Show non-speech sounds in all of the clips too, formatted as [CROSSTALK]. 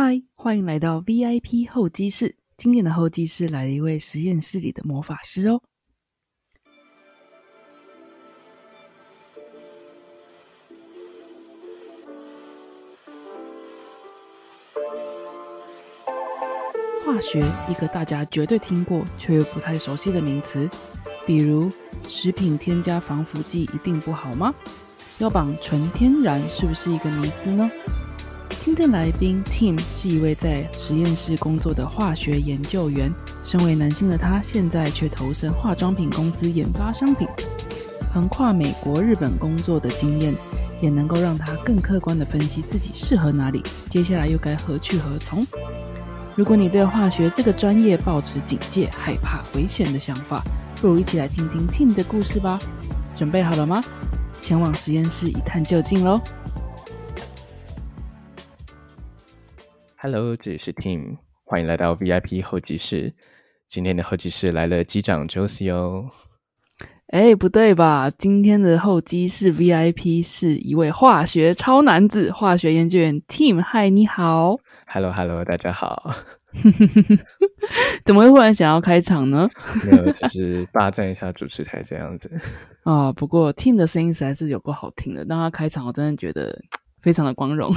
嗨，欢迎来到 VIP 候机室。今天的候机室来了一位实验室里的魔法师哦。化学，一个大家绝对听过却又不太熟悉的名词，比如食品添加防腐剂一定不好吗？标榜纯天然是不是一个迷思呢？今天来宾 Tim 是一位在实验室工作的化学研究员。身为男性的他，现在却投身化妆品公司研发商品。横跨美国、日本工作的经验，也能够让他更客观地分析自己适合哪里，接下来又该何去何从。如果你对化学这个专业保持警戒、害怕危险的想法，不如一起来听听 Tim 的故事吧。准备好了吗？前往实验室一探究竟喽！Hello，这里是 Tim，欢迎来到 VIP 候机室。今天的候机室来了机长 Josie 哦。哎，不对吧？今天的候机室 VIP 是一位化学超男子，化学研究员 Tim。嗨，你好。Hello，Hello，大家好。[LAUGHS] 怎么会忽然想要开场呢？没有，就是霸占一下主持台这样子。啊，[LAUGHS] 不过 Tim 的声音实在是有够好听的，让他开场，我真的觉得。非常的光荣，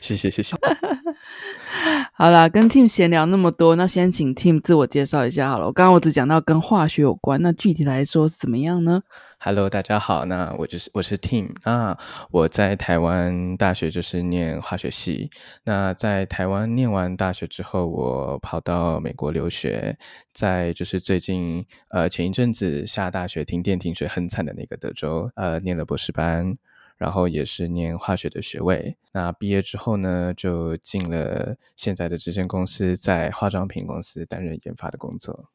谢 [LAUGHS] 谢谢谢。[LAUGHS] 好啦，跟 Tim 闲聊那么多，那先请 Tim 自我介绍一下好了。我刚刚我只讲到跟化学有关，那具体来说是怎么样呢？Hello，大家好，那我就是我是 Tim 啊，我在台湾大学就是念化学系。那在台湾念完大学之后，我跑到美国留学，在就是最近呃前一阵子下大雪停电停水很惨的那个德州呃念了博士班。然后也是念化学的学位。那毕业之后呢，就进了现在的这间公司，在化妆品公司担任研发的工作。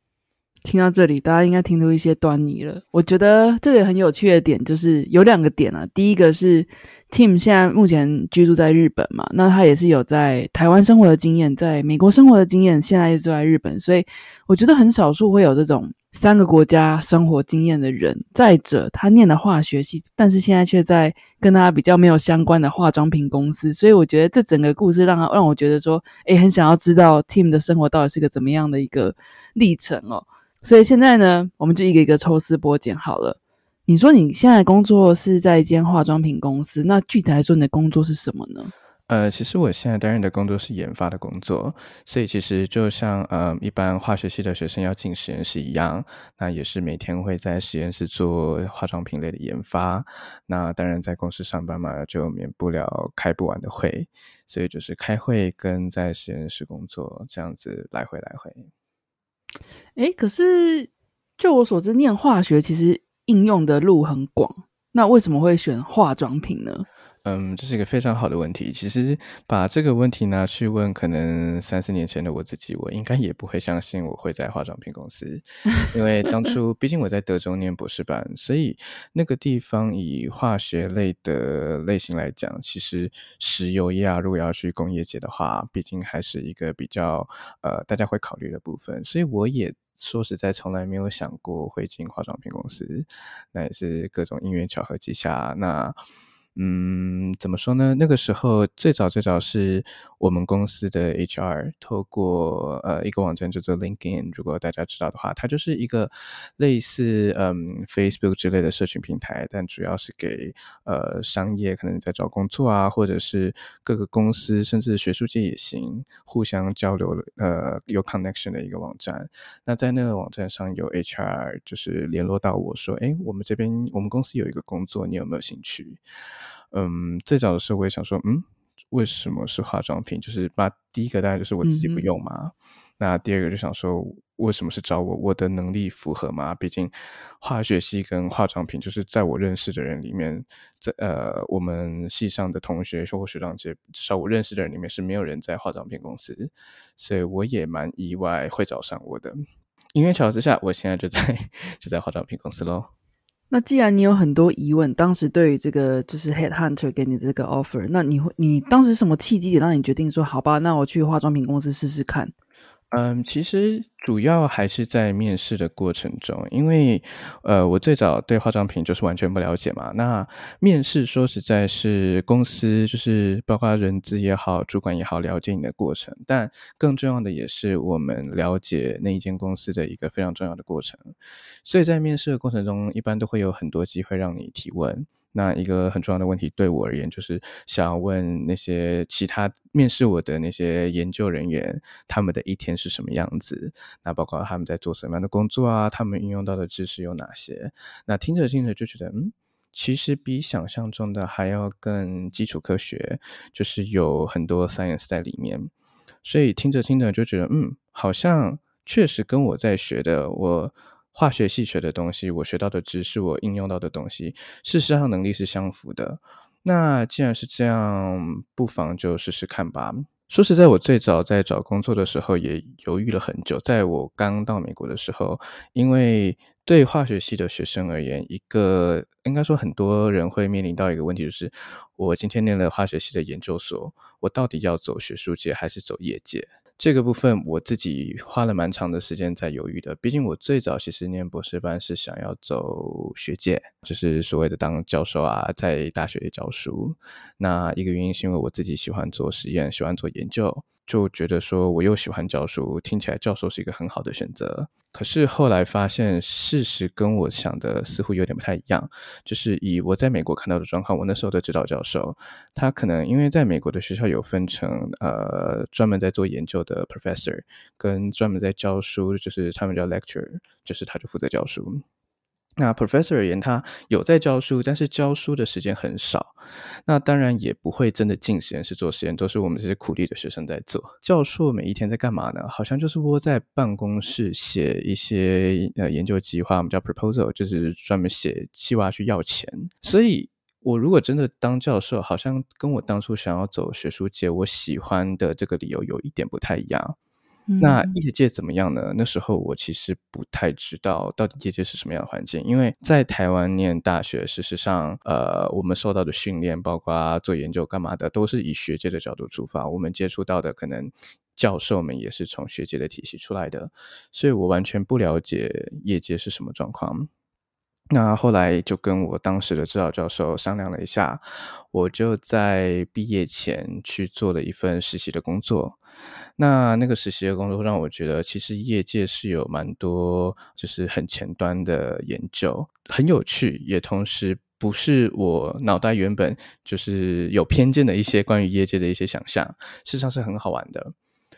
听到这里，大家应该听出一些端倪了。我觉得这个很有趣的点就是有两个点啊。第一个是 Tim 现在目前居住在日本嘛，那他也是有在台湾生活的经验，在美国生活的经验，现在住在日本，所以我觉得很少数会有这种。三个国家生活经验的人，再者他念的化学系，但是现在却在跟他比较没有相关的化妆品公司，所以我觉得这整个故事让他让我觉得说，诶，很想要知道 [LAUGHS] Tim 的生活到底是个怎么样的一个历程哦。所以现在呢，我们就一个一个抽丝剥茧好了。你说你现在工作是在一间化妆品公司，那具体来说，你的工作是什么呢？呃，其实我现在担任的工作是研发的工作，所以其实就像呃一般化学系的学生要进实验室一样，那也是每天会在实验室做化妆品类的研发。那当然在公司上班嘛，就免不了开不完的会，所以就是开会跟在实验室工作这样子来回来回。哎，可是就我所知，念化学其实应用的路很广，那为什么会选化妆品呢？嗯，这是一个非常好的问题。其实把这个问题拿去问，可能三四年前的我自己，我应该也不会相信我会在化妆品公司，[LAUGHS] 因为当初毕竟我在德州念博士班，所以那个地方以化学类的类型来讲，其实石油业啊，如果要去工业界的话，毕竟还是一个比较呃大家会考虑的部分。所以我也说实在，从来没有想过会进化妆品公司。那也是各种因缘巧合之下，那。嗯，怎么说呢？那个时候最早最早是我们公司的 HR 透过呃一个网站叫做 LinkedIn，如果大家知道的话，它就是一个类似嗯 Facebook 之类的社群平台，但主要是给呃商业可能在找工作啊，或者是各个公司甚至学术界也行，互相交流呃有 connection 的一个网站。那在那个网站上有 HR 就是联络到我说，哎，我们这边我们公司有一个工作，你有没有兴趣？嗯，最早的时候我也想说，嗯，为什么是化妆品？就是把第一个大概就是我自己不用嘛。那第二个就想说，为什么是找我？我的能力符合吗？毕竟化学系跟化妆品，就是在我认识的人里面，在呃我们系上的同学或学长姐，至少我认识的人里面是没有人在化妆品公司，所以我也蛮意外会找上我的。因缘巧合之下，我现在就在 [LAUGHS] 就在化妆品公司喽。那既然你有很多疑问，当时对于这个就是 Head Hunter 给你这个 offer，那你会你当时什么契机点让你决定说好吧，那我去化妆品公司试试看？嗯，其实主要还是在面试的过程中，因为呃，我最早对化妆品就是完全不了解嘛。那面试说实在是公司就是包括人资也好，主管也好，了解你的过程。但更重要的也是我们了解那一间公司的一个非常重要的过程。所以在面试的过程中，一般都会有很多机会让你提问。那一个很重要的问题对我而言，就是想要问那些其他面试我的那些研究人员，他们的一天是什么样子？那包括他们在做什么样的工作啊？他们运用到的知识有哪些？那听着听着就觉得，嗯，其实比想象中的还要更基础科学，就是有很多 science 在里面。所以听着听着就觉得，嗯，好像确实跟我在学的我。化学系学的东西，我学到的知识，我应用到的东西，事实上能力是相符的。那既然是这样，不妨就试试看吧。说实在，我最早在找工作的时候也犹豫了很久。在我刚到美国的时候，因为对化学系的学生而言，一个应该说很多人会面临到一个问题，就是我今天念了化学系的研究所，我到底要走学术界还是走业界？这个部分我自己花了蛮长的时间在犹豫的，毕竟我最早其实念博士班是想要走学界，就是所谓的当教授啊，在大学教书。那一个原因是因为我自己喜欢做实验，喜欢做研究。就觉得说我又喜欢教书，听起来教授是一个很好的选择。可是后来发现事实跟我想的似乎有点不太一样。就是以我在美国看到的状况，我那时候的指导教授，他可能因为在美国的学校有分成，呃，专门在做研究的 professor，跟专门在教书，就是他们叫 lecture，就是他就负责教书。那 professor 而言，他有在教书，但是教书的时间很少。那当然也不会真的进实验室做实验，都是我们这些苦力的学生在做。教授每一天在干嘛呢？好像就是窝在办公室写一些呃研究计划，我们叫 proposal，就是专门写计划去要钱。所以我如果真的当教授，好像跟我当初想要走学术界，我喜欢的这个理由有一点不太一样。那业界怎么样呢？那时候我其实不太知道到底业界是什么样的环境，因为在台湾念大学，事实上，呃，我们受到的训练，包括做研究干嘛的，都是以学界的角度出发。我们接触到的可能教授们也是从学界的体系出来的，所以我完全不了解业界是什么状况。那后来就跟我当时的指导教授商量了一下，我就在毕业前去做了一份实习的工作。那那个实习的工作让我觉得，其实业界是有蛮多就是很前端的研究，很有趣，也同时不是我脑袋原本就是有偏见的一些关于业界的一些想象，事实上是很好玩的。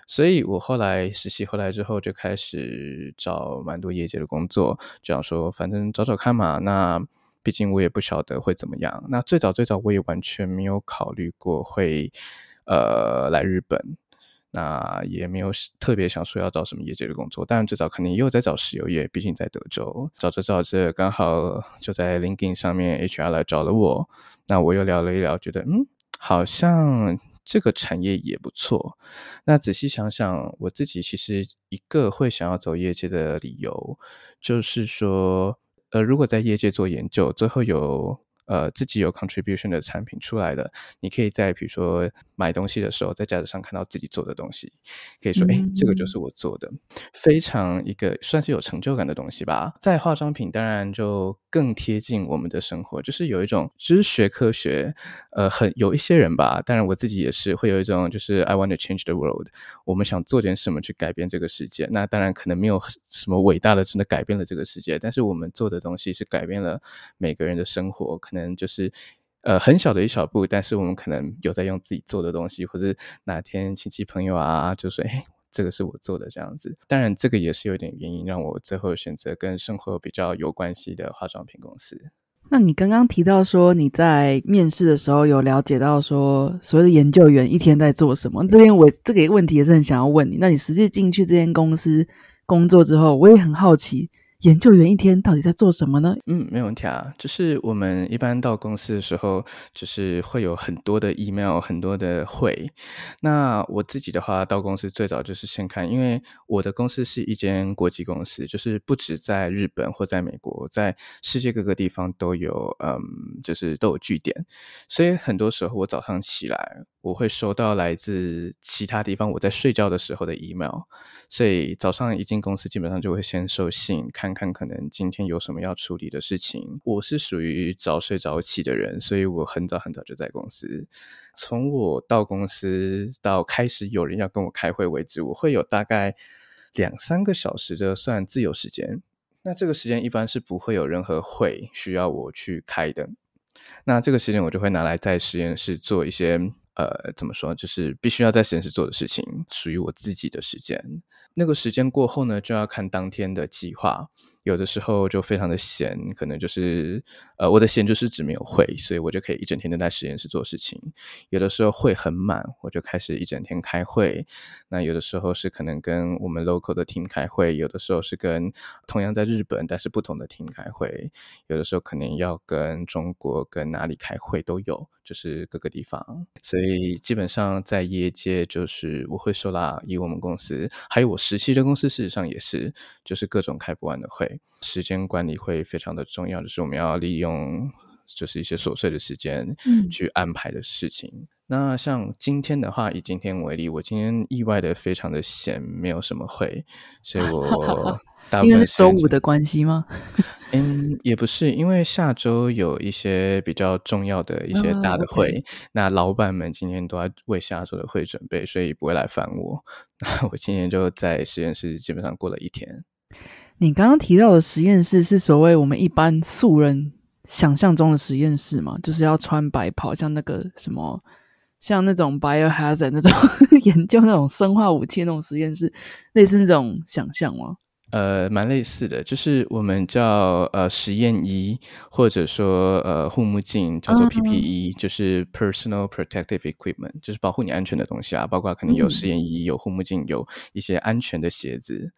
所以我后来实习回来之后，就开始找蛮多业界的工作，这样说反正找找看嘛。那毕竟我也不晓得会怎么样。那最早最早我也完全没有考虑过会呃来日本。那也没有特别想说要找什么业界的工作，当然最早肯定也有在找石油业，毕竟在德州。找着找着，刚好就在 LinkedIn 上面 HR 来找了我，那我又聊了一聊，觉得嗯，好像这个产业也不错。那仔细想想，我自己其实一个会想要走业界的理由，就是说，呃，如果在业界做研究，最后有。呃，自己有 contribution 的产品出来的，你可以在比如说买东西的时候，在架子上看到自己做的东西，可以说，哎，这个就是我做的，非常一个算是有成就感的东西吧。在化妆品，当然就更贴近我们的生活，就是有一种，其实学科学，呃，很有一些人吧，当然我自己也是会有一种，就是 I want to change the world，我们想做点什么去改变这个世界。那当然可能没有什么伟大的，真的改变了这个世界，但是我们做的东西是改变了每个人的生活，可能。能就是，呃，很小的一小步，但是我们可能有在用自己做的东西，或者哪天亲戚朋友啊，就说，哎，这个是我做的这样子。当然，这个也是有点原因，让我最后选择跟生活比较有关系的化妆品公司。那你刚刚提到说你在面试的时候有了解到说所谓的研究员一天在做什么？这边我这个问题也是很想要问你。那你实际进去这间公司工作之后，我也很好奇。研究员一天到底在做什么呢？嗯，没有问题啊。就是我们一般到公司的时候，就是会有很多的 email，很多的会。那我自己的话，到公司最早就是先看，因为我的公司是一间国际公司，就是不止在日本或在美国，在世界各个地方都有，嗯，就是都有据点。所以很多时候我早上起来，我会收到来自其他地方我在睡觉的时候的 email。所以早上一进公司，基本上就会先收信，看看可能今天有什么要处理的事情。我是属于早睡早起的人，所以我很早很早就在公司。从我到公司到开始有人要跟我开会为止，我会有大概两三个小时的算自由时间。那这个时间一般是不会有任何会需要我去开的。那这个时间我就会拿来在实验室做一些。呃，怎么说？就是必须要在实验室做的事情，属于我自己的时间。那个时间过后呢，就要看当天的计划。有的时候就非常的闲，可能就是呃，我的闲就是指没有会，所以我就可以一整天都在实验室做事情。有的时候会很满，我就开始一整天开会。那有的时候是可能跟我们 local 的 team 开会，有的时候是跟同样在日本但是不同的 team 开会，有的时候可能要跟中国跟哪里开会都有，就是各个地方。所以基本上在业界就是我会说啦，以我们公司还有我实习的公司，事实上也是就是各种开不完的会。时间管理会非常的重要，就是我们要利用就是一些琐碎的时间去安排的事情。那像今天的话，以今天为例，我今天意外的非常的闲，没有什么会，所以我 [LAUGHS] 大因为是周五的关系吗？[LAUGHS] 嗯，也不是，因为下周有一些比较重要的一些大的会，那老板们今天都在为下周的会准备，所以不会来烦我。[LAUGHS] 那我今天就在实验室基本上过了一天。你刚刚提到的实验室是所谓我们一般素人想象中的实验室吗？就是要穿白袍，像那个什么，像那种 biohazard 那种 [LAUGHS] 研究那种生化武器那种实验室，类似那种想象吗？呃，蛮类似的，就是我们叫呃实验衣，或者说呃护目镜，叫做 PPE，就是 Personal Protective Equipment，就是保护你安全的东西啊，包括可能有实验衣、有护目镜、有一些安全的鞋子。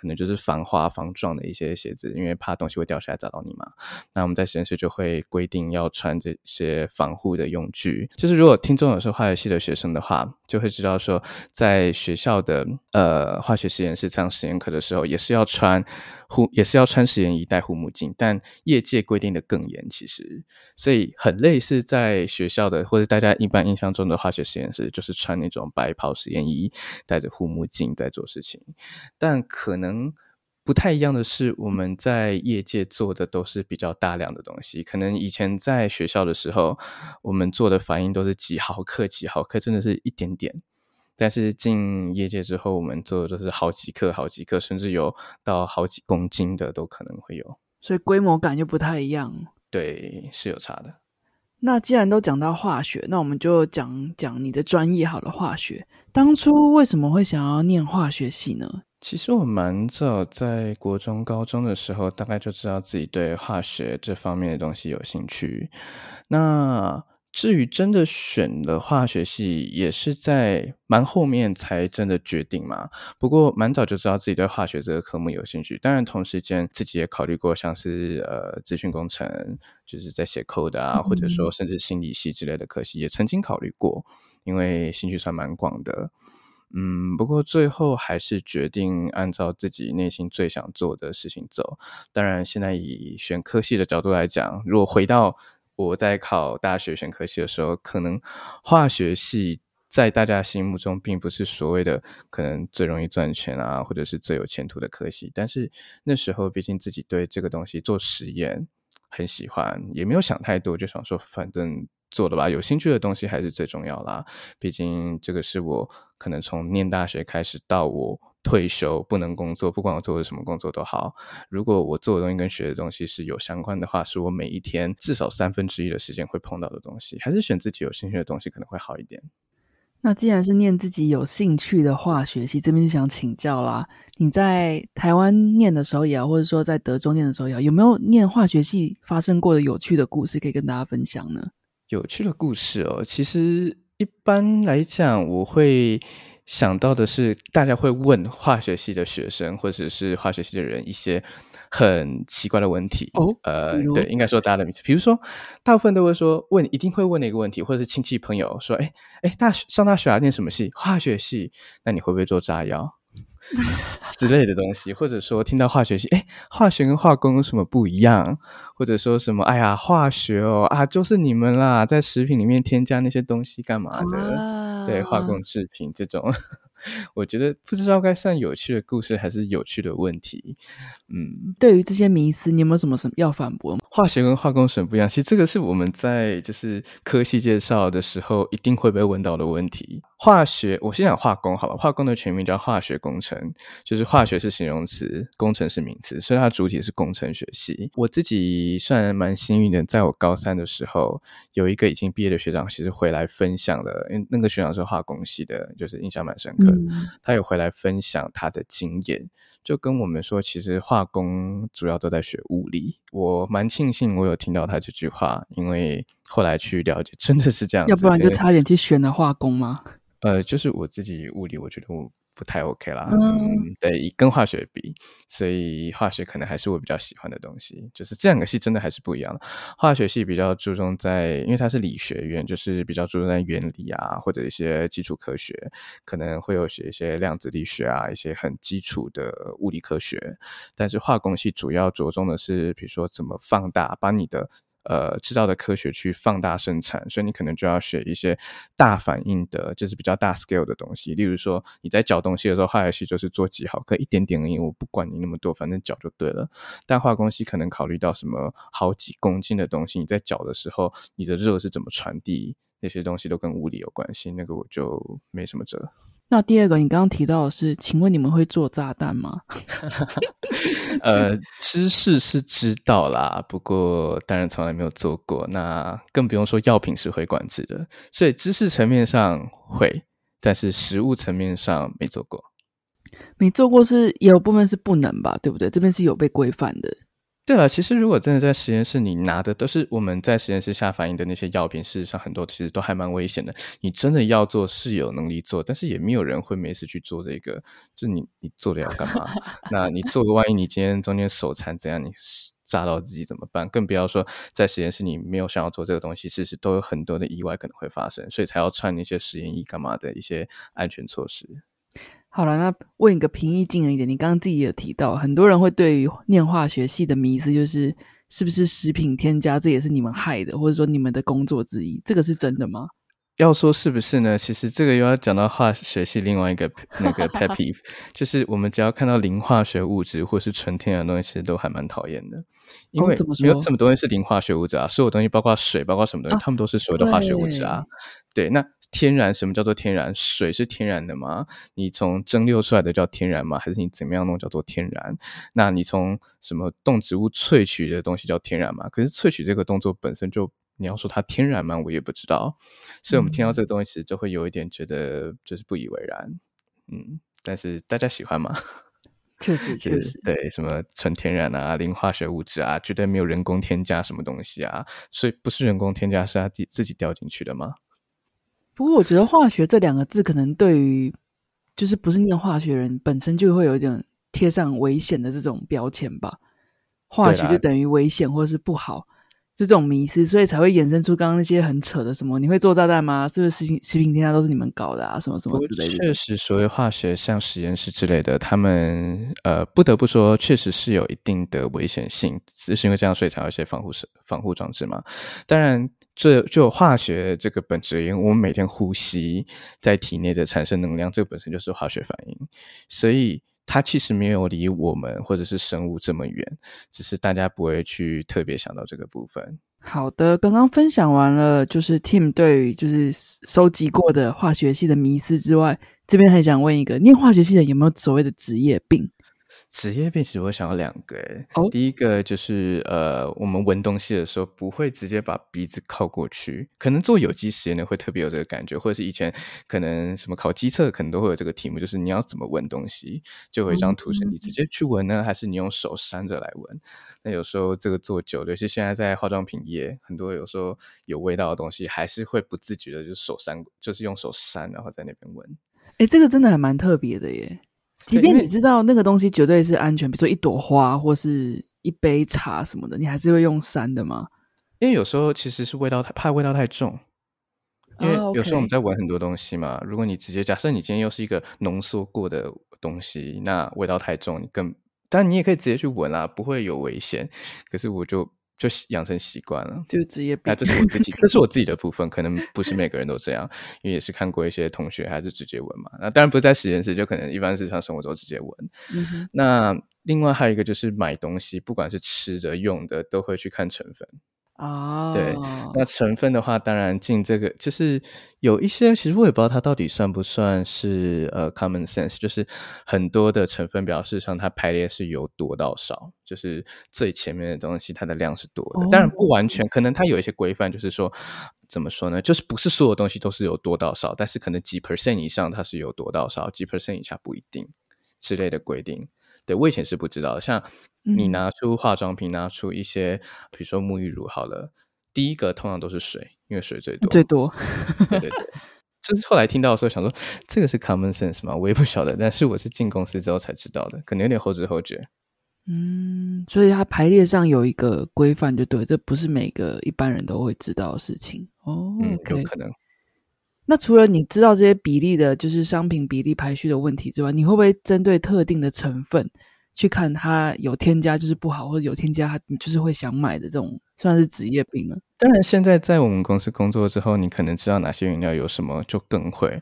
可能就是防滑防撞的一些鞋子，因为怕东西会掉下来砸到你嘛。那我们在实验室就会规定要穿这些防护的用具。就是如果听众有是化学系的学生的话，就会知道说，在学校的呃化学实验室上实验课的时候，也是要穿。护也是要穿实验衣、戴护目镜，但业界规定的更严，其实所以很类似在学校的或者大家一般印象中的化学实验室，就是穿那种白袍实验衣、戴着护目镜在做事情。但可能不太一样的是，我们在业界做的都是比较大量的东西。可能以前在学校的时候，我们做的反应都是几毫克、几毫克，真的是一点点。但是进业界之后，我们做的都是好几克、好几克，甚至有到好几公斤的都可能会有，所以规模感就不太一样。对，是有差的。那既然都讲到化学，那我们就讲讲你的专业好了。化学当初为什么会想要念化学系呢？其实我蛮早在国中、高中的时候，大概就知道自己对化学这方面的东西有兴趣。那至于真的选了化学系，也是在蛮后面才真的决定嘛。不过蛮早就知道自己对化学这个科目有兴趣，当然同时间自己也考虑过像是呃资讯工程，就是在写 code 啊，或者说甚至心理系之类的科系也曾经考虑过，因为兴趣算蛮广的。嗯，不过最后还是决定按照自己内心最想做的事情走。当然，现在以选科系的角度来讲，如果回到我在考大学选科系的时候，可能化学系在大家心目中并不是所谓的可能最容易赚钱啊，或者是最有前途的科系。但是那时候毕竟自己对这个东西做实验很喜欢，也没有想太多，就想说反正做的吧，有兴趣的东西还是最重要啦。毕竟这个是我可能从念大学开始到我。退休不能工作，不管我做的什么工作都好。如果我做的东西跟学的东西是有相关的话，是我每一天至少三分之一的时间会碰到的东西，还是选自己有兴趣的东西可能会好一点。那既然是念自己有兴趣的化学系，这边就想请教啦。你在台湾念的时候也好，或者说在德州念的时候也好，有没有念化学系发生过的有趣的故事可以跟大家分享呢？有趣的故事哦，其实一般来讲，我会。想到的是，大家会问化学系的学生或者是化学系的人一些很奇怪的问题哦呃，对，应该说大家的名字，比如说，大部分都会说问一定会问的一个问题，或者是亲戚朋友说，哎哎，大学上大学啊，念什么系？化学系，那你会不会做炸药？[LAUGHS] 之类的东西，或者说听到化学系，哎，化学跟化工有什么不一样？或者说什么，哎呀，化学哦啊，就是你们啦，在食品里面添加那些东西干嘛的？啊对，化工制品这种，我觉得不知道该算有趣的故事还是有趣的问题。嗯，对于这些迷思，你有没有什么什么要反驳吗？化学跟化工什么不一样？其实这个是我们在就是科系介绍的时候一定会被问到的问题。化学，我先讲化工好了。化工的全名叫化学工程，就是化学是形容词，工程是名词，所以它主体是工程学系。我自己算蛮幸运的，在我高三的时候，有一个已经毕业的学长，其实回来分享了，因为那个学长是化工系的，就是印象蛮深刻。嗯他有回来分享他的经验，就跟我们说，其实化工主要都在学物理。我蛮庆幸我有听到他这句话，因为后来去了解，真的是这样子。要不然就差点去选了化工吗？呃，就是我自己物理，我觉得我不太 OK 啦。嗯嗯，对，跟化学比，所以化学可能还是我比较喜欢的东西。就是这两个系真的还是不一样的。化学系比较注重在，因为它是理学院，就是比较注重在原理啊，或者一些基础科学，可能会有学一些量子力学啊，一些很基础的物理科学。但是化工系主要着重的是，比如说怎么放大，把你的呃制造的科学去放大生产，所以你可能就要学一些大反应的，就是比较大 scale 的东西。例如说你在搅东西的时候，化学系就是做几毫克一点点而已，我不管你那么多，反正搅就对了。但化工系可能考虑到什么好几公斤的东西，你在搅的时候，你的热是怎么传递，那些东西都跟物理有关系，那个我就没什么辙。那第二个，你刚刚提到的是，请问你们会做炸弹吗？[LAUGHS] 呃，知识是知道啦，不过当然从来没有做过，那更不用说药品是会管制的，所以知识层面上会，但是实物层面上没做过。没做过是也有部分是不能吧，对不对？这边是有被规范的。对了，其实如果真的在实验室，你拿的都是我们在实验室下反应的那些药品，事实上很多其实都还蛮危险的。你真的要做是有能力做，但是也没有人会没事去做这个。就你你做了要干嘛？[LAUGHS] 那你做个万一你今天中间手残怎样，你炸到自己怎么办？更不要说在实验室你没有想要做这个东西，事实都有很多的意外可能会发生，所以才要穿那些实验衣干嘛的一些安全措施。好了，那问一个平易近人一点，你刚刚自己也有提到，很多人会对于念化学系的迷思就是是不是食品添加，这也是你们害的，或者说你们的工作之一，这个是真的吗？要说是不是呢？其实这个又要讲到化学系另外一个那个 pet [LAUGHS] peeve，就是我们只要看到零化学物质或是纯天然的东西，其实都还蛮讨厌的，因为没有什么东西是零化学物质啊，所有东西包括水，包括什么东西，啊它们都是所有的化学物质啊。对，那天然什么叫做天然？水是天然的吗？你从蒸馏出来的叫天然吗？还是你怎么样弄叫做天然？那你从什么动植物萃取的东西叫天然吗？可是萃取这个动作本身就，你要说它天然吗？我也不知道。所以我们听到这个东西，其实就会有一点觉得就是不以为然。嗯，但是大家喜欢吗？确实，[LAUGHS] 确实，对，什么纯天然啊、零化学物质啊，绝对没有人工添加什么东西啊，所以不是人工添加，是他自己自己掉进去的吗？不过我觉得化学这两个字，可能对于就是不是念化学人本身就会有一点贴上危险的这种标签吧。化学就等于危险或者是不好，就这种迷思，所以才会衍生出刚刚那些很扯的什么，你会做炸弹吗？是不是食品食品添加都是你们搞的啊？什么什么之类的。确实，所谓化学像实验室之类的，他们呃不得不说，确实是有一定的危险性，只是因为这样，所以才有一些防护设防护装置嘛。当然，这就化学这个本质因为，我们每天呼吸在体内的产生能量，这个本身就是化学反应，所以它其实没有离我们或者是生物这么远，只是大家不会去特别想到这个部分。好的，刚刚分享完了，就是 Tim 对于就是收集过的化学系的迷思之外，这边还想问一个，念化学系的有没有所谓的职业病？职业病其实我想要两个诶、哦第一个就是呃，我们闻东西的时候不会直接把鼻子靠过去，可能做有机实验的会特别有这个感觉，或者是以前可能什么考机测可能都会有这个题目，就是你要怎么闻东西，就有一张图是你直接去闻呢，还是你用手扇着来闻？那有时候这个做久了，尤其现在在化妆品业，很多有时候有味道的东西，还是会不自觉的就手扇，就是用手扇，然后在那边闻。诶，这个真的还蛮特别的耶。即便你知道那个东西绝对是安全，比如说一朵花或是一杯茶什么的，你还是会用三的吗？因为有时候其实是味道太怕味道太重，因为有时候我们在闻很多东西嘛。如果你直接假设你今天又是一个浓缩过的东西，那味道太重，你更当然你也可以直接去闻啦，不会有危险。可是我就。就养成习惯了，就是职业病。那这是我自己，[LAUGHS] 这是我自己的部分，可能不是每个人都这样，因为也是看过一些同学还是直接闻嘛。那当然不是在实验室，就可能一般日常生活中直接闻。那另外还有一个就是买东西，不管是吃的、用的，都会去看成分。哦，对，那成分的话，当然进这个就是有一些，其实我也不知道它到底算不算是呃 common sense，就是很多的成分表示上它排列是由多到少，就是最前面的东西它的量是多的，当然不完全，可能它有一些规范，就是说怎么说呢，就是不是所有东西都是由多到少，但是可能几 percent 以上它是由多到少，几 percent 以下不一定之类的规定。对，我以前是不知道的。像你拿出化妆品，拿出一些，比如说沐浴乳，好了，第一个通常都是水，因为水最多。最多。对对对。[LAUGHS] 就是后来听到的时候，想说这个是 common sense 吗？我也不晓得。但是我是进公司之后才知道的，可能有点后知后觉。嗯，所以它排列上有一个规范，就对，这不是每个一般人都会知道的事情。哦，嗯，有可能。那除了你知道这些比例的，就是商品比例排序的问题之外，你会不会针对特定的成分去看它有添加就是不好，或者有添加它就是会想买的这种，算是职业病了？当然，现在在我们公司工作之后，你可能知道哪些原料有什么，就更会。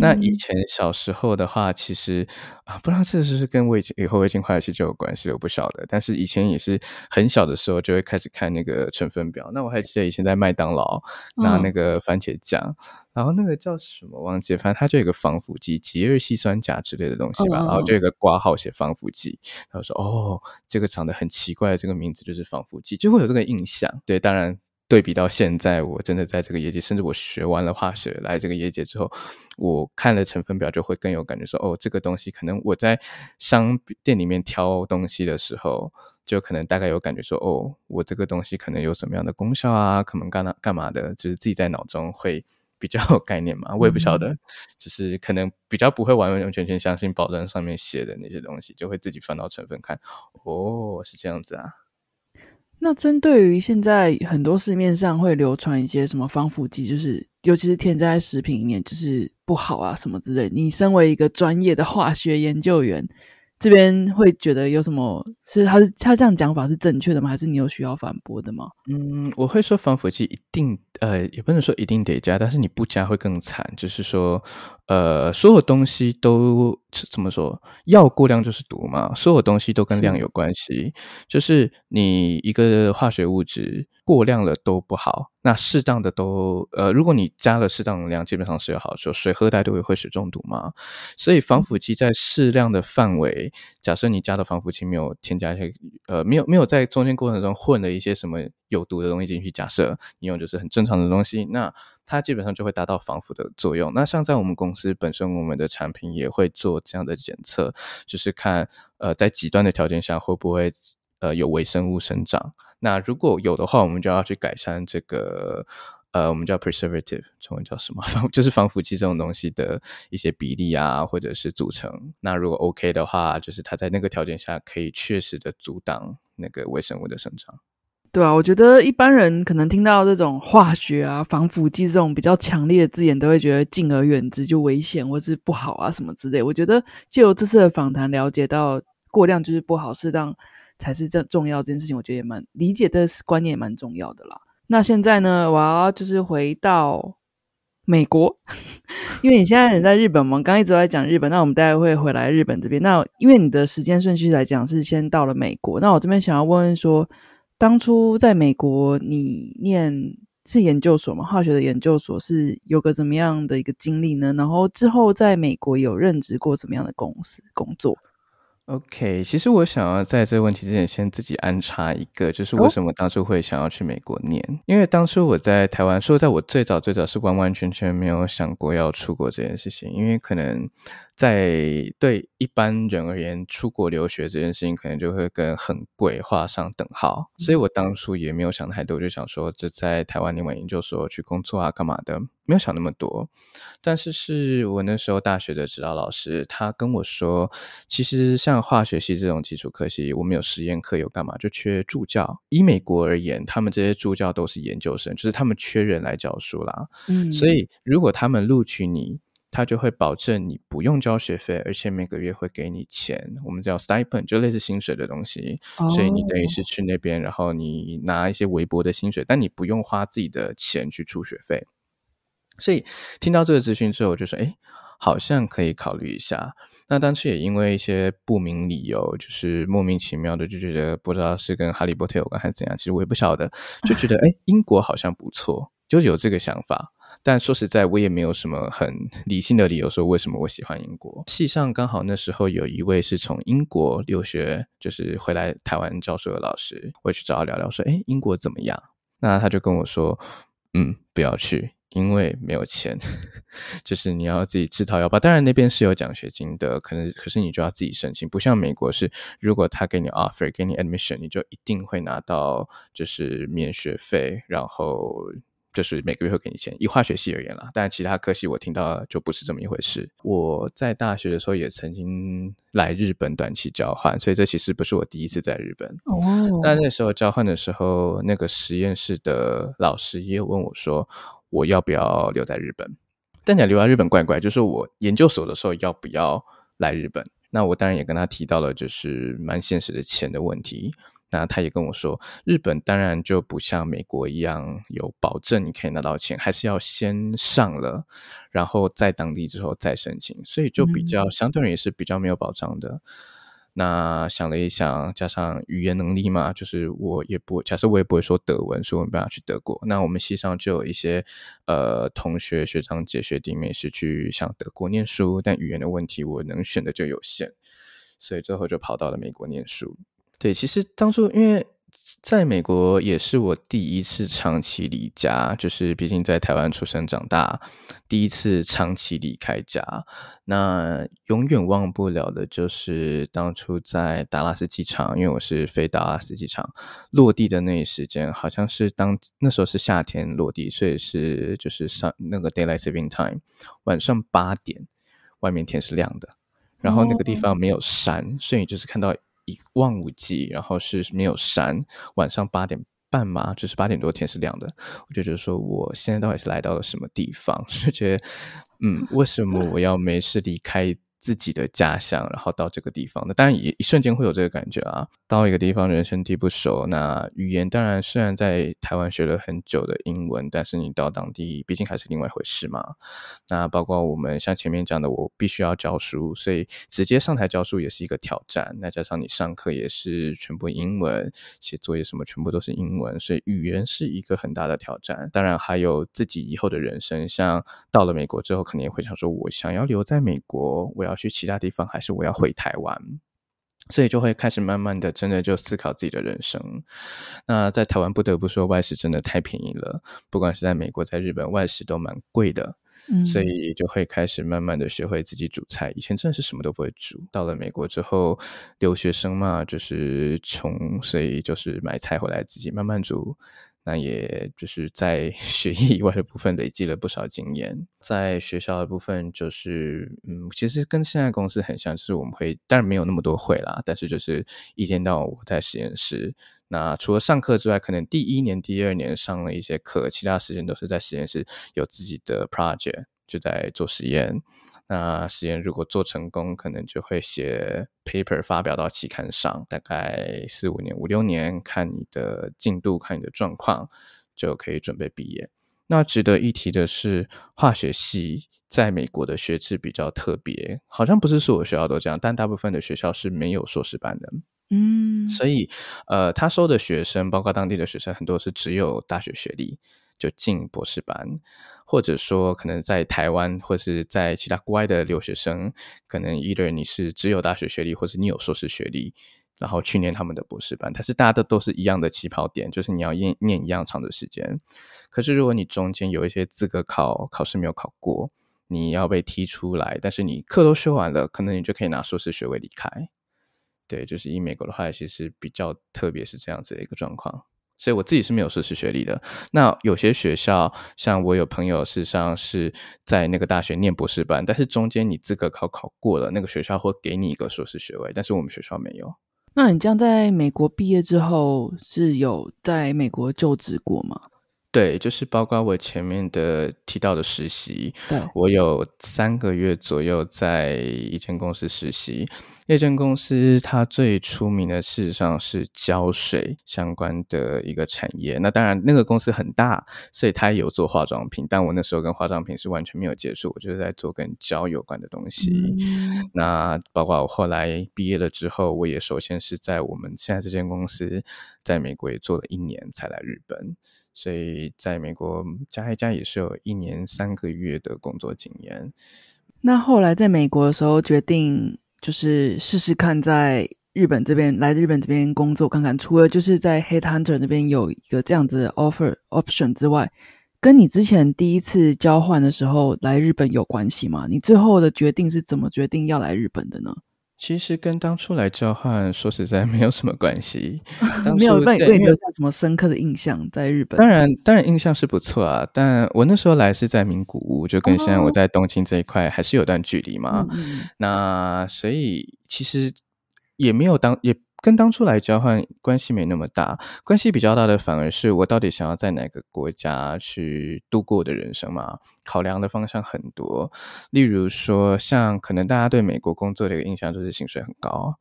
那以前小时候的话，其实啊，不知道这是不是跟胃镜以后胃镜坏了其实就有关系，我不晓得。但是以前也是很小的时候就会开始看那个成分表。那我还记得以前在麦当劳拿那个番茄酱。然后那个叫什么忘记，反正它就有个防腐剂，吉日烯酸钾之类的东西吧。然后就有个挂号写防腐剂，然后说：“哦，这个长得很奇怪的这个名字就是防腐剂，就会有这个印象。”对，当然对比到现在，我真的在这个业界，甚至我学完了化学来这个业界之后，我看了成分表就会更有感觉，说：“哦，这个东西可能我在商店里面挑东西的时候，就可能大概有感觉说：哦，我这个东西可能有什么样的功效啊？可能干嘛干嘛的，就是自己在脑中会。”比较有概念嘛，我也不晓得，就是可能比较不会完完全全相信保证上面写的那些东西，就会自己翻到成分看。哦，是这样子啊。那针对于现在很多市面上会流传一些什么防腐剂，就是尤其是添加在食品里面，就是不好啊什么之类。你身为一个专业的化学研究员。这边会觉得有什么？是他是他这样讲法是正确的吗？还是你有需要反驳的吗？嗯，我会说防腐剂一定呃，也不能说一定得加，但是你不加会更惨。就是说，呃，所有东西都怎么说？药过量就是毒嘛，所有东西都跟量有关系。就是你一个化学物质。过量了都不好，那适当的都呃，如果你加了适当的量，基本上是有好处。水喝太多也会水中毒嘛，所以防腐剂在适量的范围，假设你加的防腐剂没有添加一些呃，没有没有在中间过程中混了一些什么有毒的东西进去，假设你用就是很正常的东西，那它基本上就会达到防腐的作用。那像在我们公司本身，我们的产品也会做这样的检测，就是看呃在极端的条件下会不会。呃，有微生物生长，那如果有的话，我们就要去改善这个，呃，我们叫 preservative，中文叫什么？[LAUGHS] 就是防腐剂这种东西的一些比例啊，或者是组成。那如果 OK 的话，就是它在那个条件下可以确实的阻挡那个微生物的生长。对啊，我觉得一般人可能听到这种化学啊、防腐剂这种比较强烈的字眼，都会觉得敬而远之，就危险或是不好啊什么之类。我觉得就由这次的访谈了解到，过量就是不好，适当。才是这重要这件事情，我觉得也蛮理解的观念也蛮重要的啦。那现在呢，我要就是回到美国，[LAUGHS] 因为你现在人在日本嘛，刚一直在讲日本，那我们待会会回来日本这边。那因为你的时间顺序来讲是先到了美国，那我这边想要问问说，当初在美国你念是研究所嘛，化学的研究所是有个怎么样的一个经历呢？然后之后在美国有任职过什么样的公司工作？OK，其实我想要在这个问题之前先自己安插一个，就是为什么当初会想要去美国念？因为当初我在台湾，说在我最早最早是完完全全没有想过要出国这件事情，因为可能在对一般人而言，出国留学这件事情可能就会跟很贵画上等号。所以我当初也没有想太多，就想说就在台湾念完研究所去工作啊，干嘛的，没有想那么多。但是是我那时候大学的指导老师，他跟我说，其实像化学系这种基础科系，我们有实验课，有干嘛，就缺助教。以美国而言，他们这些助教都是研究生，就是他们缺人来教书啦。嗯，所以如果他们录取你，他就会保证你不用交学费，而且每个月会给你钱，我们叫 stipend，就类似薪水的东西。所以你等于是去那边，然后你拿一些微薄的薪水，但你不用花自己的钱去出学费。所以听到这个资讯之后，我就说：“哎，好像可以考虑一下。”那当时也因为一些不明理由，就是莫名其妙的就觉得不知道是跟哈利波特有关还是怎样，其实我也不晓得，就觉得 [LAUGHS] 哎，英国好像不错，就有这个想法。但说实在，我也没有什么很理性的理由说为什么我喜欢英国。系上刚好那时候有一位是从英国留学，就是回来台湾教书的老师，我去找他聊聊，说：“哎，英国怎么样？”那他就跟我说：“嗯，不要去。”因为没有钱，就是你要自己自掏腰包。当然那边是有奖学金的，可能可是你就要自己申请。不像美国是，如果他给你 offer，给你 admission，你就一定会拿到就是免学费，然后。就是每个月会给你钱，以化学系而言啦，但其他科系我听到就不是这么一回事。我在大学的时候也曾经来日本短期交换，所以这其实不是我第一次在日本。哦，那那时候交换的时候，那个实验室的老师也有问我说，我要不要留在日本？但讲留在日本怪怪，就是我研究所的时候要不要来日本？那我当然也跟他提到了，就是蛮现实的钱的问题。那他也跟我说，日本当然就不像美国一样有保证你可以拿到钱，还是要先上了，然后在当地之后再申请，所以就比较相对而言是比较没有保障的。那想了一想，加上语言能力嘛，就是我也不假设我也不会说德文，所以我没办法去德国。那我们系上就有一些呃同学学长姐学弟妹是去向德国念书，但语言的问题我能选的就有限，所以最后就跑到了美国念书。对，其实当初因为在美国也是我第一次长期离家，就是毕竟在台湾出生长大，第一次长期离开家。那永远忘不了的就是当初在达拉斯机场，因为我是飞达拉斯机场落地的那一时间，好像是当那时候是夏天落地，所以是就是上那个 daylight saving time，晚上八点，外面天是亮的，然后那个地方没有山，所以就是看到。一望无际，然后是没有山，晚上八点半嘛，就是八点多天是亮的，我就觉得说，我现在到底是来到了什么地方？[LAUGHS] 就觉得，嗯，为什么我要没事离开？自己的家乡，然后到这个地方，那当然也一瞬间会有这个感觉啊。到一个地方，人生地不熟，那语言当然虽然在台湾学了很久的英文，但是你到当地，毕竟还是另外一回事嘛。那包括我们像前面讲的，我必须要教书，所以直接上台教书也是一个挑战。那加上你上课也是全部英文，写作业什么全部都是英文，所以语言是一个很大的挑战。当然还有自己以后的人生，像到了美国之后，肯定也会想说，我想要留在美国，我要。去其他地方，还是我要回台湾？所以就会开始慢慢的，真的就思考自己的人生。那在台湾，不得不说外食真的太便宜了，不管是在美国，在日本，外食都蛮贵的。嗯，所以就会开始慢慢的学会自己煮菜。以前真的是什么都不会煮，到了美国之后，留学生嘛，就是穷，所以就是买菜回来自己慢慢煮。那也就是在 [LAUGHS] 学业以外的部分累积了不少经验，在学校的部分就是，嗯，其实跟现在公司很像，就是我们会，当然没有那么多会啦，但是就是一天到晚在实验室。那除了上课之外，可能第一年、第二年上了一些课，其他时间都是在实验室有自己的 project，就在做实验。那实验如果做成功，可能就会写 paper 发表到期刊上，大概四五年、五六年，看你的进度，看你的状况，就可以准备毕业。那值得一提的是，化学系在美国的学制比较特别，好像不是所有学校都这样，但大部分的学校是没有硕士班的。嗯，所以呃，他收的学生，包括当地的学生，很多是只有大学学历就进博士班。或者说，可能在台湾或是在其他国外的留学生，可能 either 你是只有大学学历，或是你有硕士学历，然后去念他们的博士班。但是大家都都是一样的起跑点，就是你要念念一样长的时间。可是如果你中间有一些资格考考试没有考过，你要被踢出来，但是你课都修完了，可能你就可以拿硕士学位离开。对，就是以美国的话，其实比较特别是这样子的一个状况。所以我自己是没有硕士学历的。那有些学校，像我有朋友，事实上是在那个大学念博士班，但是中间你资格考考过了，那个学校会给你一个硕士学位，但是我们学校没有。那你这样在美国毕业之后，是有在美国就职过吗？对，就是包括我前面的提到的实习，对我有三个月左右在一间公司实习。那间公司它最出名的，事实上是胶水相关的一个产业。那当然，那个公司很大，所以它有做化妆品。但我那时候跟化妆品是完全没有接触，我就是在做跟胶有关的东西。那包括我后来毕业了之后，我也首先是在我们现在这间公司，在美国也做了一年才来日本。所以在美国加一加也是有一年三个月的工作经验。那后来在美国的时候，决定就是试试看在日本这边来日本这边工作看看。除了就是在 Headhunter 那边有一个这样子的 offer option 之外，跟你之前第一次交换的时候来日本有关系吗？你最后的决定是怎么决定要来日本的呢？其实跟当初来交换说实在没有什么关系，[LAUGHS] 没有对你留下什么深刻的印象在日本。当然，当然印象是不错啊。但我那时候来是在名古屋，就跟现在我在东京这一块还是有段距离嘛。那所以其实也没有当也。跟当初来交换关系没那么大，关系比较大的反而是我到底想要在哪个国家去度过的人生嘛？考量的方向很多，例如说，像可能大家对美国工作的一个印象就是薪水很高，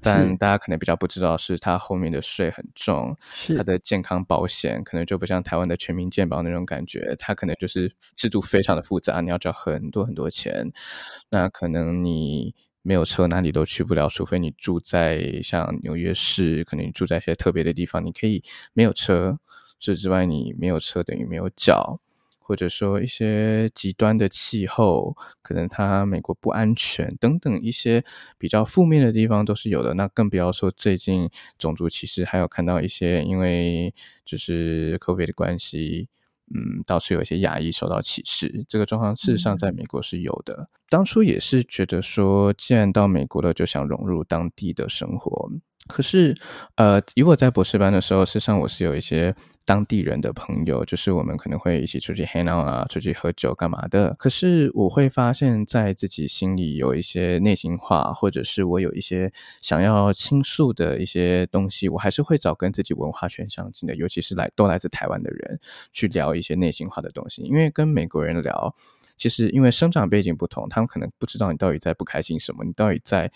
但大家可能比较不知道是它后面的税很重，它的健康保险可能就不像台湾的全民健保那种感觉，它可能就是制度非常的复杂，你要交很多很多钱，那可能你。没有车，哪里都去不了，除非你住在像纽约市，可能住在一些特别的地方，你可以没有车。这之外，你没有车等于没有脚，或者说一些极端的气候，可能它美国不安全等等一些比较负面的地方都是有的。那更不要说最近种族歧视，还有看到一些因为就是 COVID 的关系。嗯，倒是有一些亚裔受到歧视，这个状况事实上在美国是有的。当初也是觉得说，既然到美国了，就想融入当地的生活。可是，呃，以我在博士班的时候，事实上我是有一些当地人的朋友，就是我们可能会一起出去 hang out 啊，出去喝酒干嘛的。可是我会发现，在自己心里有一些内心话，或者是我有一些想要倾诉的一些东西，我还是会找跟自己文化圈相近的，尤其是来都来自台湾的人去聊一些内心话的东西，因为跟美国人聊。其实，因为生长背景不同，他们可能不知道你到底在不开心什么，你到底在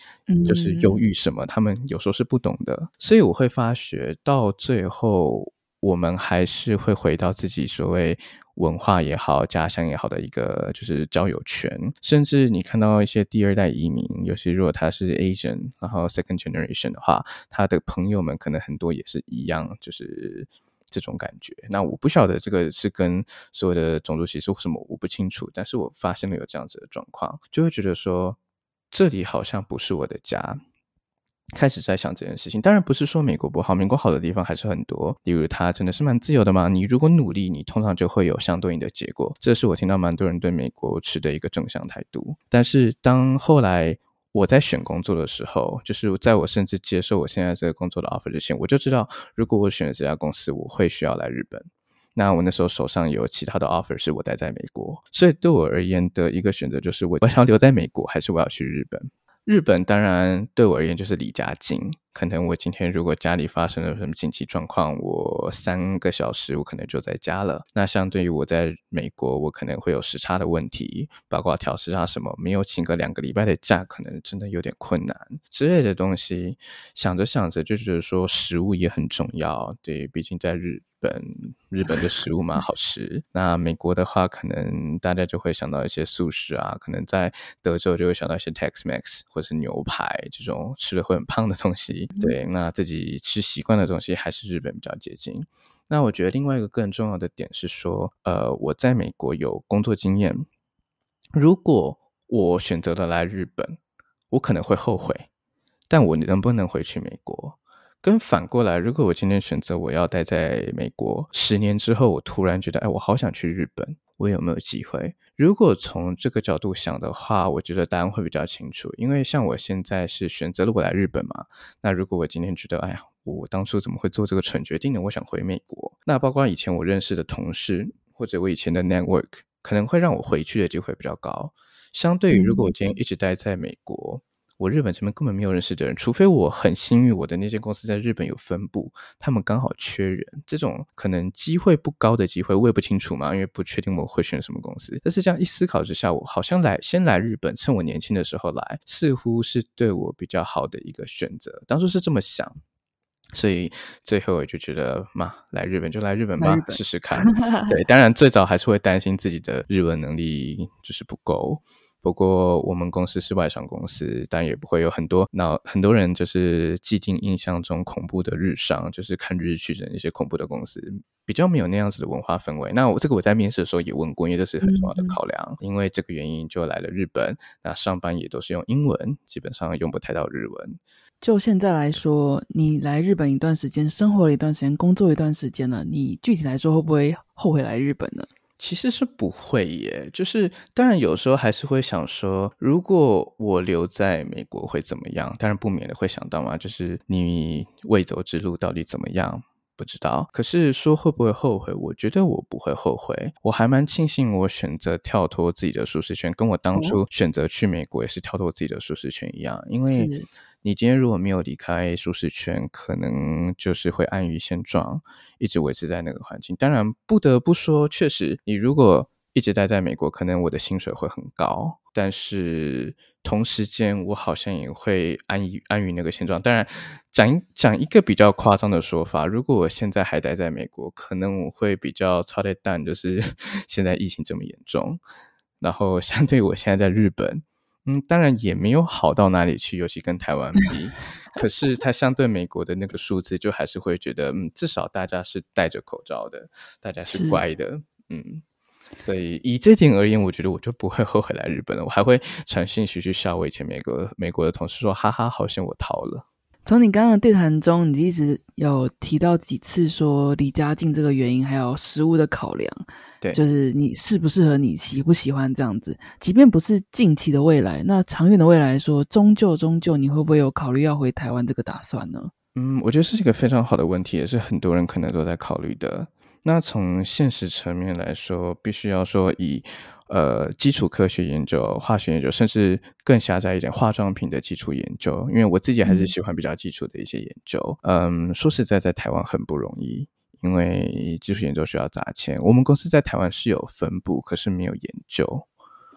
就是忧郁什么，他们有时候是不懂的。所以我会发觉到最后，我们还是会回到自己所谓文化也好、家乡也好的一个就是交友圈。甚至你看到一些第二代移民，尤其如果他是 Asian，然后 Second Generation 的话，他的朋友们可能很多也是一样，就是。这种感觉，那我不晓得这个是跟所有的种族歧视或什么，我不清楚。但是我发现了有这样子的状况，就会觉得说这里好像不是我的家，开始在想这件事情。当然不是说美国不好，美国好的地方还是很多，例如它真的是蛮自由的嘛。你如果努力，你通常就会有相对应的结果。这是我听到蛮多人对美国持的一个正向态度。但是当后来。我在选工作的时候，就是在我甚至接受我现在这个工作的 offer 之前，我就知道，如果我选了这家公司，我会需要来日本。那我那时候手上有其他的 offer，是我待在美国，所以对我而言的一个选择就是，我 [LAUGHS] 我想留在美国，还是我要去日本？日本当然对我而言就是离家近。可能我今天如果家里发生了什么紧急状况，我三个小时我可能就在家了。那相对于我在美国，我可能会有时差的问题，包括调时差什么，没有请个两个礼拜的假，可能真的有点困难之类的东西。想着想着就觉得说食物也很重要，对，毕竟在日本，日本的食物蛮好吃。那美国的话，可能大家就会想到一些素食啊，可能在德州就会想到一些 Tex-Mex 或是牛排这种吃的会很胖的东西。对，那自己吃习惯的东西还是日本比较接近。那我觉得另外一个更重要的点是说，呃，我在美国有工作经验，如果我选择了来日本，我可能会后悔，但我能不能回去美国？跟反过来，如果我今天选择我要待在美国，十年之后我突然觉得，哎，我好想去日本，我有没有机会？如果从这个角度想的话，我觉得答案会比较清楚。因为像我现在是选择了我来日本嘛，那如果我今天觉得，哎呀，我当初怎么会做这个蠢决定呢？我想回美国。那包括以前我认识的同事，或者我以前的 network，可能会让我回去的机会比较高。相对于如果我今天一直待在美国。我日本这边根本没有认识的人，除非我很幸运，我的那些公司在日本有分部，他们刚好缺人，这种可能机会不高的机会，我也不清楚嘛，因为不确定我会选什么公司。但是这样一思考之下，我好像来先来日本，趁我年轻的时候来，似乎是对我比较好的一个选择。当初是这么想，所以最后我就觉得嘛，来日本就来日本吧，试试看。[LAUGHS] 对，当然最早还是会担心自己的日文能力就是不够。不过我们公司是外商公司，但也不会有很多那很多人就是既定印象中恐怖的日商，就是看日剧的那些恐怖的公司，比较没有那样子的文化氛围。那我这个我在面试的时候也问过，因为这是很重要的考量。因为这个原因就来了日本，那上班也都是用英文，基本上用不太到日文。就现在来说，你来日本一段时间，生活了一段时间，工作一段时间了，你具体来说会不会后悔来日本呢？其实是不会耶，就是当然有时候还是会想说，如果我留在美国会怎么样？当然不免的会想到嘛，就是你未走之路到底怎么样，不知道。可是说会不会后悔？我觉得我不会后悔，我还蛮庆幸我选择跳脱自己的舒适圈，跟我当初选择去美国也是跳脱自己的舒适圈一样，因为。你今天如果没有离开舒适圈，可能就是会安于现状，一直维持在那个环境。当然，不得不说，确实，你如果一直待在美国，可能我的薪水会很高，但是同时间我好像也会安于安于那个现状。当然，讲讲一个比较夸张的说法，如果我现在还待在美国，可能我会比较操的蛋，就是 [LAUGHS] 现在疫情这么严重，然后相对我现在在日本。嗯，当然也没有好到哪里去，尤其跟台湾比。[LAUGHS] 可是它相对美国的那个数字，就还是会觉得，嗯，至少大家是戴着口罩的，大家是乖的，嗯。所以以这点而言，我觉得我就不会 [LAUGHS] 后悔来日本了。我还会传信息去笑我以前美国美国的同事说，哈哈，好像我逃了。从你刚刚的对谈中，你一直有提到几次说离家近这个原因，还有食物的考量。对，就是你适不适合你，喜不喜欢这样子。即便不是近期的未来，那长远的未来说，终究终究，你会不会有考虑要回台湾这个打算呢？嗯，我觉得这是一个非常好的问题，也是很多人可能都在考虑的。那从现实层面来说，必须要说以呃基础科学研究、化学研究，甚至更狭窄一点，化妆品的基础研究。因为我自己还是喜欢比较基础的一些研究。嗯，说实在，在台湾很不容易。因为技术研究需要砸钱，我们公司在台湾是有分部，可是没有研究。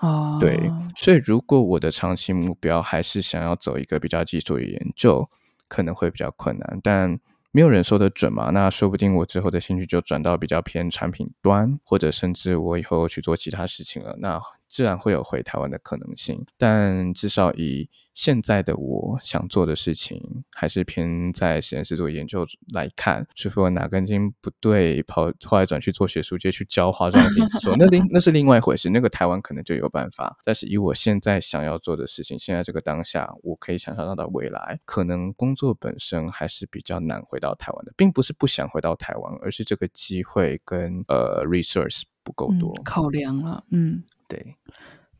哦，对，所以如果我的长期目标还是想要走一个比较基础的研究，可能会比较困难。但没有人说的准嘛，那说不定我之后的兴趣就转到比较偏产品端，或者甚至我以后去做其他事情了。那自然会有回台湾的可能性，但至少以现在的我想做的事情，还是偏在实验室做研究来看。除非我哪根筋不对，跑后来转去做学术界去教化妆品说那另 [LAUGHS] 那是另外一回事。那个台湾可能就有办法，但是以我现在想要做的事情，现在这个当下，我可以想象到的未来，可能工作本身还是比较难回到台湾的，并不是不想回到台湾，而是这个机会跟呃 resource 不够多，考量了，嗯。对，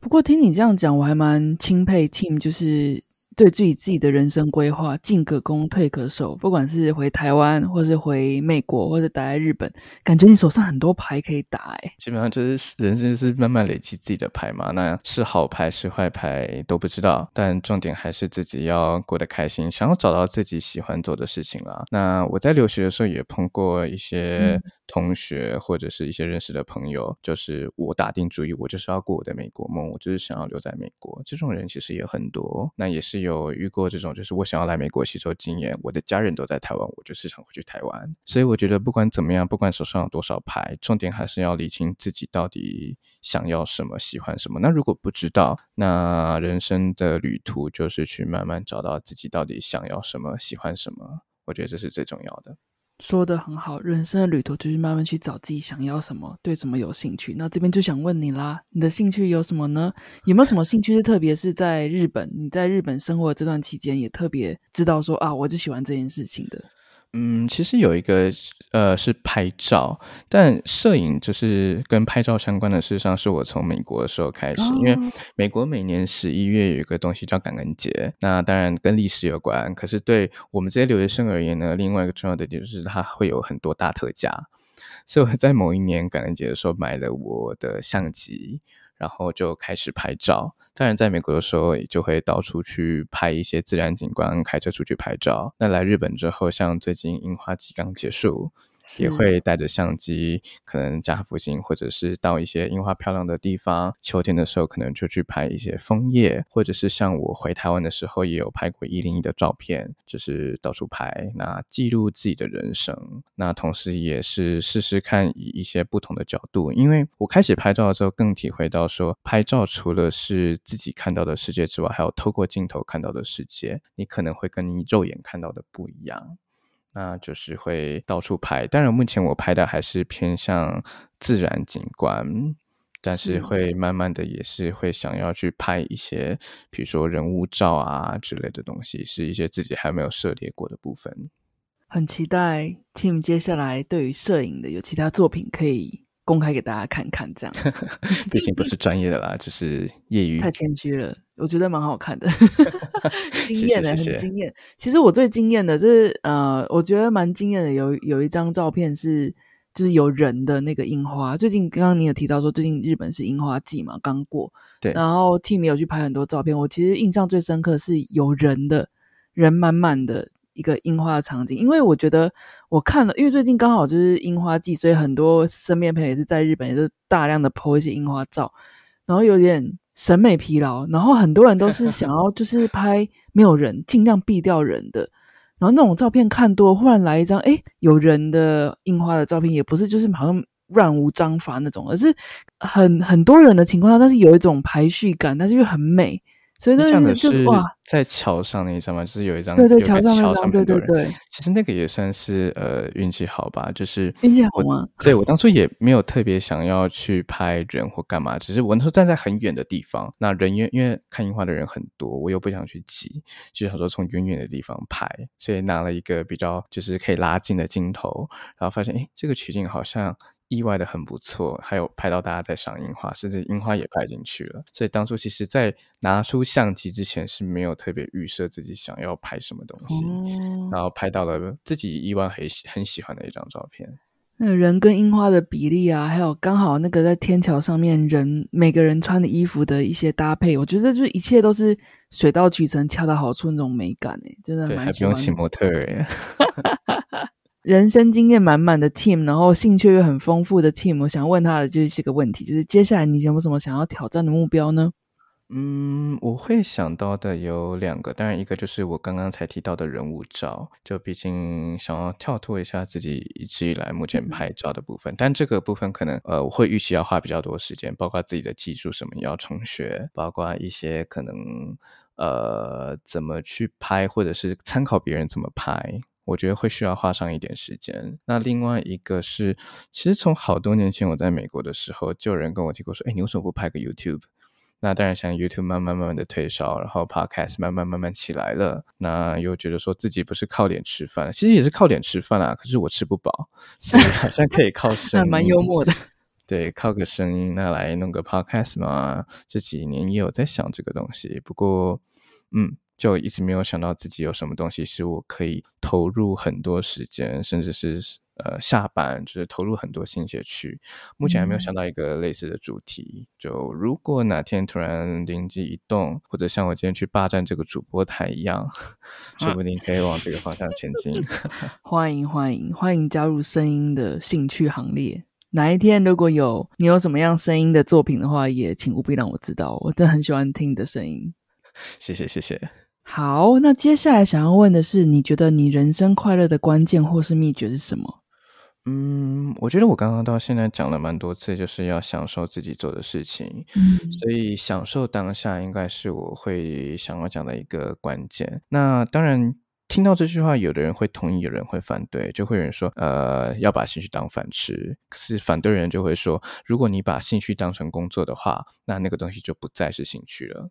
不过听你这样讲，我还蛮钦佩 Team，就是。对自己自己的人生规划，进可攻，退可守。不管是回台湾，或是回美国，或者待在日本，感觉你手上很多牌可以打。哎，基本上就是人生是慢慢累积自己的牌嘛。那是好牌是坏牌都不知道，但重点还是自己要过得开心，想要找到自己喜欢做的事情啦。那我在留学的时候也碰过一些同学或者是一些认识的朋友，就是我打定主意，我就是要过我的美国梦，我就是想要留在美国。这种人其实也很多，那也是。有遇过这种，就是我想要来美国吸收经验，我的家人都在台湾，我就时常回去台湾。所以我觉得不管怎么样，不管手上有多少牌，重点还是要理清自己到底想要什么，喜欢什么。那如果不知道，那人生的旅途就是去慢慢找到自己到底想要什么，喜欢什么。我觉得这是最重要的。说的很好，人生的旅途就是慢慢去找自己想要什么，对什么有兴趣。那这边就想问你啦，你的兴趣有什么呢？有没有什么兴趣是特别是在日本？你在日本生活这段期间也特别知道说啊，我就喜欢这件事情的。嗯，其实有一个呃是拍照，但摄影就是跟拍照相关的。事实上，是我从美国的时候开始，因为美国每年十一月有一个东西叫感恩节，那当然跟历史有关。可是对我们这些留学生而言呢，另外一个重要的点就是它会有很多大特价。所以我在某一年感恩节的时候买了我的相机。然后就开始拍照，当然在美国的时候也就会到处去拍一些自然景观，开车出去拍照。那来日本之后，像最近樱花季刚结束。也会带着相机，可能家附近，或者是到一些樱花漂亮的地方。秋天的时候，可能就去拍一些枫叶，或者是像我回台湾的时候，也有拍过一零一的照片，就是到处拍，那记录自己的人生。那同时也是试试看以一些不同的角度，因为我开始拍照的时候，更体会到说，拍照除了是自己看到的世界之外，还有透过镜头看到的世界，你可能会跟你肉眼看到的不一样。那就是会到处拍，当然目前我拍的还是偏向自然景观，但是会慢慢的也是会想要去拍一些，比如说人物照啊之类的东西，是一些自己还没有涉猎过的部分。很期待 Tim 接下来对于摄影的有其他作品可以。公开给大家看看，这样，[LAUGHS] 毕竟不是专业的啦，[LAUGHS] 只是业余。太谦虚了，我觉得蛮好看的，[LAUGHS] 惊艳的，很惊艳。其实我最惊艳的，就是呃，我觉得蛮惊艳的。有有一张照片是，就是有人的那个樱花。最近刚刚你有提到说，最近日本是樱花季嘛，刚过。对。然后 T 没有去拍很多照片，我其实印象最深刻是有人的，人满满的。一个樱花的场景，因为我觉得我看了，因为最近刚好就是樱花季，所以很多身边朋友也是在日本，也是大量的 po 一些樱花照，然后有点审美疲劳，然后很多人都是想要就是 [LAUGHS] 拍没有人，尽量避掉人的，然后那种照片看多，忽然来一张哎有人的樱花的照片，也不是就是好像乱无章法那种，而是很很多人的情况下，但是有一种排序感，但是又很美。所以那是哇，在桥上那一张嘛，就是有一张对对桥上那张，对对对。其实那个也算是呃运气好吧，就是运气好吗？对我当初也没有特别想要去拍人或干嘛，只是我那时候站在很远的地方，那人因因为看樱花的人很多，我又不想去挤，就想说从远远的地方拍，所以拿了一个比较就是可以拉近的镜头，然后发现哎，这个取景好像。意外的很不错，还有拍到大家在赏樱花，甚至樱花也拍进去了。所以当初其实，在拿出相机之前是没有特别预设自己想要拍什么东西，然后拍到了自己意外很喜很喜欢的一张照片。那人跟樱花的比例啊，还有刚好那个在天桥上面人每个人穿的衣服的一些搭配，我觉得就一切都是水到渠成，恰到好处那种美感诶，真的蛮喜欢。还不用请模特儿。[LAUGHS] 人生经验满满的 team，然后兴趣又很丰富的 team，我想问他的就是这个问题，就是接下来你有没有什么想要挑战的目标呢？嗯，我会想到的有两个，当然一个就是我刚刚才提到的人物照，就毕竟想要跳脱一下自己一直以来目前拍照的部分，但这个部分可能呃我会预期要花比较多时间，包括自己的技术什么要重学，包括一些可能呃怎么去拍，或者是参考别人怎么拍。我觉得会需要花上一点时间。那另外一个是，其实从好多年前我在美国的时候，就有人跟我提过说：“哎，你为什么不拍个 YouTube？” 那当然，像 YouTube 慢慢慢慢的退烧，然后 Podcast 慢慢慢慢起来了。那又觉得说自己不是靠脸吃饭，其实也是靠脸吃饭啊。可是我吃不饱，所以 [LAUGHS] 好像可以靠声音，蛮幽默的。[LAUGHS] 对，靠个声音，那来弄个 Podcast 嘛。这几年也有在想这个东西，不过，嗯。就一直没有想到自己有什么东西是我可以投入很多时间，甚至是呃下班就是投入很多心血去。目前还没有想到一个类似的主题。就如果哪天突然灵机一动，或者像我今天去霸占这个主播台一样，[LAUGHS] 说不定可以往这个方向前进。[LAUGHS] 欢迎欢迎欢迎加入声音的兴趣行列。哪一天如果有你有什么样声音的作品的话，也请务必让我知道。我真的很喜欢听你的声音。谢谢谢谢。好，那接下来想要问的是，你觉得你人生快乐的关键或是秘诀是什么？嗯，我觉得我刚刚到现在讲了蛮多次，就是要享受自己做的事情。嗯，所以享受当下应该是我会想要讲的一个关键。那当然。听到这句话，有的人会同意，有人会反对，就会有人说，呃，要把兴趣当饭吃。可是反对人就会说，如果你把兴趣当成工作的话，那那个东西就不再是兴趣了。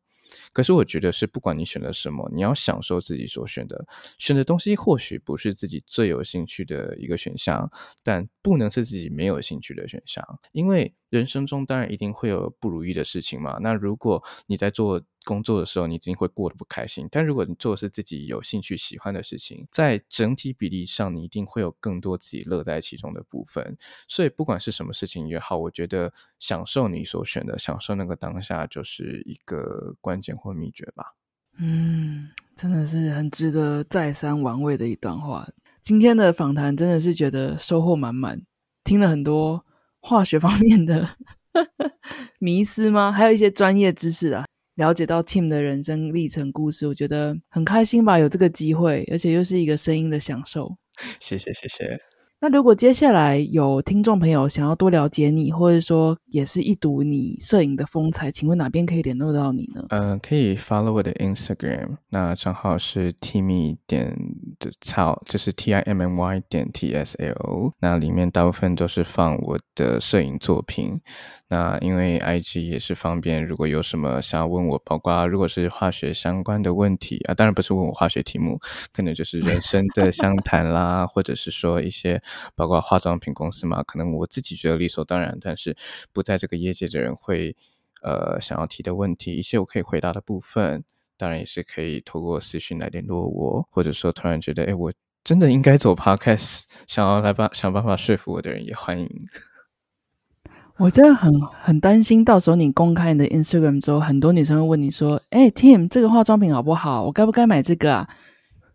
可是我觉得是，不管你选了什么，你要享受自己所选的。选的东西或许不是自己最有兴趣的一个选项，但不能是自己没有兴趣的选项。因为人生中当然一定会有不如意的事情嘛。那如果你在做工作的时候，你一定会过得不开心。但如果你做的是自己有兴趣、喜欢的事情，在整体比例上，你一定会有更多自己乐在其中的部分。所以，不管是什么事情也好，我觉得享受你所选的，享受那个当下，就是一个关键或秘诀吧。嗯，真的是很值得再三玩味的一段话。今天的访谈真的是觉得收获满满，听了很多化学方面的 [LAUGHS] 迷思吗？还有一些专业知识啊。了解到 Tim 的人生历程故事，我觉得很开心吧，有这个机会，而且又是一个声音的享受。谢谢，谢谢。那如果接下来有听众朋友想要多了解你，或者说也是一睹你摄影的风采，请问哪边可以联络到你呢？嗯，可以 follow 我的 Instagram，那账号是 Timmy 点的草，就是 T I M M Y 点 T S L。那里面大部分都是放我的摄影作品。那因为 IG 也是方便，如果有什么想要问我，包括如果是化学相关的问题啊，当然不是问我化学题目，可能就是人生的相谈啦，或者是说一些包括化妆品公司嘛，可能我自己觉得理所当然，但是不在这个业界的人会呃想要提的问题，一些我可以回答的部分，当然也是可以透过私讯来联络我，或者说突然觉得哎，我真的应该走 Podcast，想要来办想办法说服我的人也欢迎。[LAUGHS] 我真的很很担心，到时候你公开你的 Instagram 之后，很多女生会问你说：“哎，Tim，这个化妆品好不好？我该不该买这个啊？”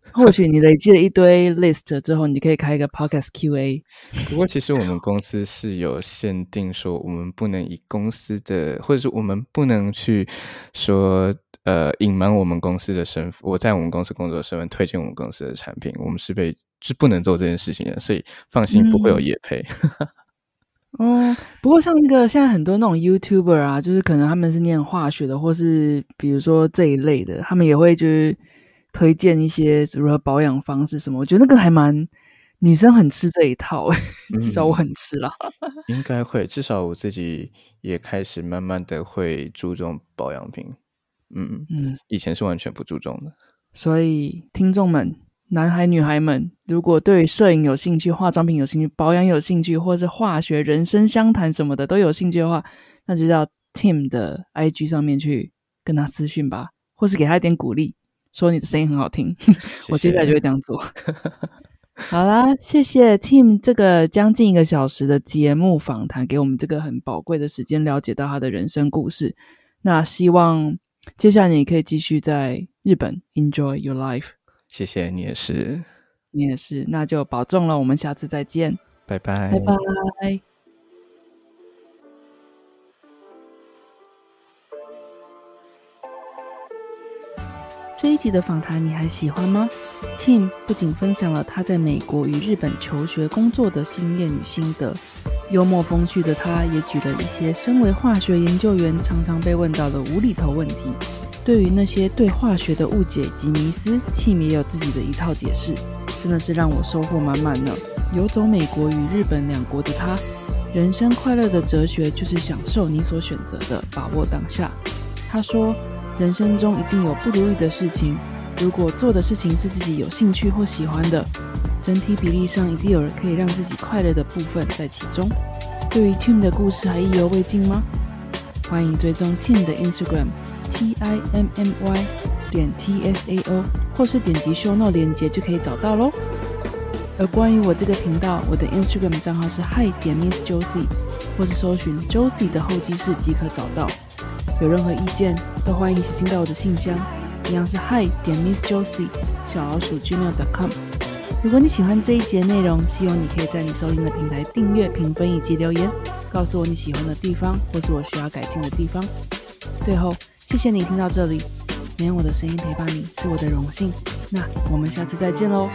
[LAUGHS] 或许你累积了一堆 list 之后，你可以开一个 podcast QA。不过，其实我们公司是有限定，说我们不能以公司的，或者是我们不能去说呃隐瞒我们公司的身份。我在我们公司工作的身份推荐我们公司的产品，我们是被是不能做这件事情的，所以放心，不会有业配。哦，不过像那个现在很多那种 YouTuber 啊，就是可能他们是念化学的，或是比如说这一类的，他们也会就是推荐一些如何保养方式什么。我觉得那个还蛮女生很吃这一套，[LAUGHS] 至少我很吃啦。[LAUGHS] 应该会，至少我自己也开始慢慢的会注重保养品。嗯嗯，以前是完全不注重的。所以听众们。男孩女孩们，如果对摄影有兴趣、化妆品有兴趣、保养有兴趣，或是化学、人生相谈什么的都有兴趣的话，那就到 Tim 的 IG 上面去跟他私讯吧，或是给他一点鼓励，说你的声音很好听。我接下来就会这样做。[LAUGHS] 好啦，谢谢 Tim 这个将近一个小时的节目访谈，给我们这个很宝贵的时间，了解到他的人生故事。那希望接下来你可以继续在日本 enjoy your life。谢谢你也是，你也是，那就保重了。我们下次再见，拜拜，拜拜。这一集的访谈你还喜欢吗？Tim 不仅分享了他在美国与日本求学、工作的经验与心得，幽默风趣的他，也举了一些身为化学研究员常常被问到的无厘头问题。对于那些对化学的误解及迷思，Tim 也有自己的一套解释，真的是让我收获满满呢。游走美国与日本两国的他，人生快乐的哲学就是享受你所选择的，把握当下。他说，人生中一定有不如意的事情，如果做的事情是自己有兴趣或喜欢的，整体比例上一定有人可以让自己快乐的部分在其中。对于 Tim 的故事还意犹未尽吗？欢迎追踪 Tim 的 Instagram。t i m m y 点 t s a o，或是点击 show note 连接就可以找到喽。而关于我这个频道，我的 Instagram 账号是 hi 点 miss josie，或是搜寻 josie 的候机室即可找到。有任何意见都欢迎写信到我的信箱，一样是 hi 点 miss josie 小老鼠 gmail.com。如果你喜欢这一节内容，希望你可以在你收听的平台订阅、评分以及留言，告诉我你喜欢的地方或是我需要改进的地方。最后。谢谢你听到这里，能用我的声音陪伴你是我的荣幸。那我们下次再见喽。